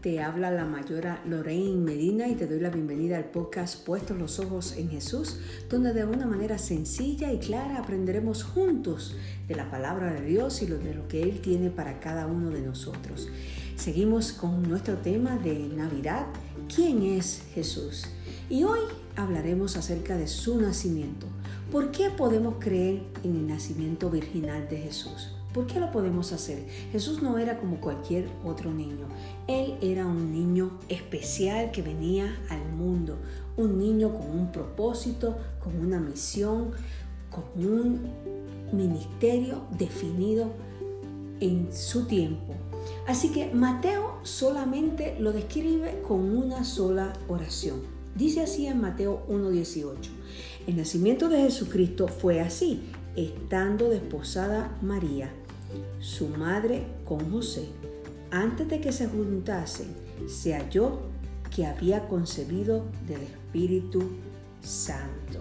Te habla la mayora Lorraine Medina y te doy la bienvenida al podcast Puestos los Ojos en Jesús, donde de una manera sencilla y clara aprenderemos juntos de la palabra de Dios y de lo que Él tiene para cada uno de nosotros. Seguimos con nuestro tema de Navidad, ¿quién es Jesús? Y hoy hablaremos acerca de su nacimiento. ¿Por qué podemos creer en el nacimiento virginal de Jesús? ¿Por qué lo podemos hacer? Jesús no era como cualquier otro niño. Él era un niño especial que venía al mundo. Un niño con un propósito, con una misión, con un ministerio definido en su tiempo. Así que Mateo solamente lo describe con una sola oración. Dice así en Mateo 1.18. El nacimiento de Jesucristo fue así, estando desposada María su madre con José, antes de que se juntasen, se halló que había concebido del Espíritu Santo.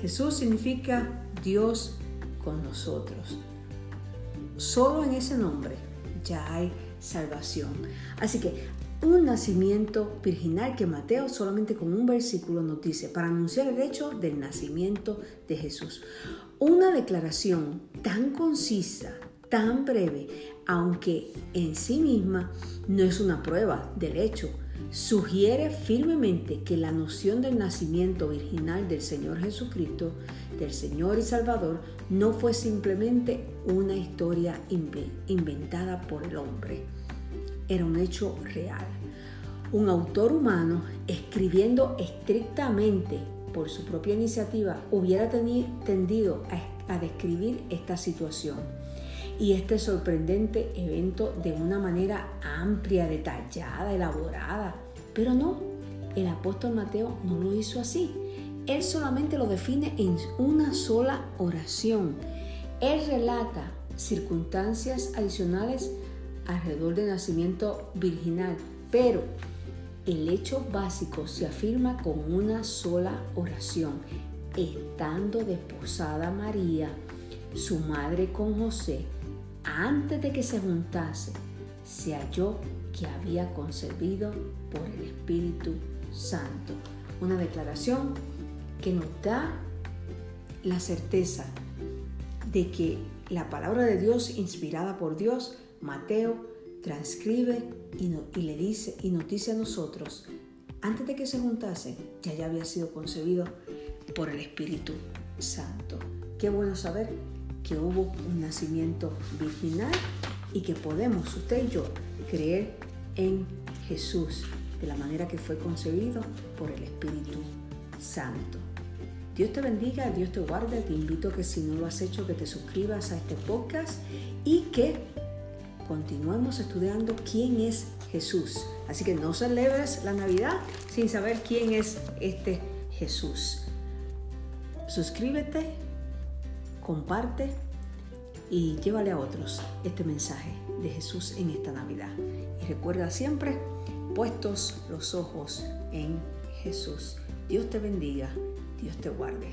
Jesús significa Dios con nosotros. Solo en ese nombre ya hay salvación. Así que un nacimiento virginal que Mateo solamente con un versículo nos dice para anunciar el hecho del nacimiento de Jesús. Una declaración tan concisa, tan breve, aunque en sí misma no es una prueba del hecho, sugiere firmemente que la noción del nacimiento virginal del Señor Jesucristo, del Señor y Salvador, no fue simplemente una historia inventada por el hombre. Era un hecho real. Un autor humano, escribiendo estrictamente por su propia iniciativa, hubiera tendido a describir esta situación y este sorprendente evento de una manera amplia, detallada, elaborada. Pero no, el apóstol Mateo no lo hizo así. Él solamente lo define en una sola oración. Él relata circunstancias adicionales alrededor del nacimiento virginal, pero el hecho básico se afirma con una sola oración. Estando desposada María, su madre con José, antes de que se juntase, se halló que había concebido por el Espíritu Santo. Una declaración que nos da la certeza de que la palabra de Dios, inspirada por Dios, Mateo transcribe y, le dice y nos dice a nosotros, antes de que se juntase, ya ya había sido concebido por el Espíritu Santo. Qué bueno saber que hubo un nacimiento virginal y que podemos, usted y yo, creer en Jesús de la manera que fue concebido por el Espíritu Santo. Dios te bendiga, Dios te guarde, te invito a que si no lo has hecho, que te suscribas a este podcast y que continuemos estudiando quién es Jesús. Así que no celebres la Navidad sin saber quién es este Jesús. Suscríbete comparte y llévale a otros este mensaje de Jesús en esta Navidad. Y recuerda siempre, puestos los ojos en Jesús. Dios te bendiga, Dios te guarde.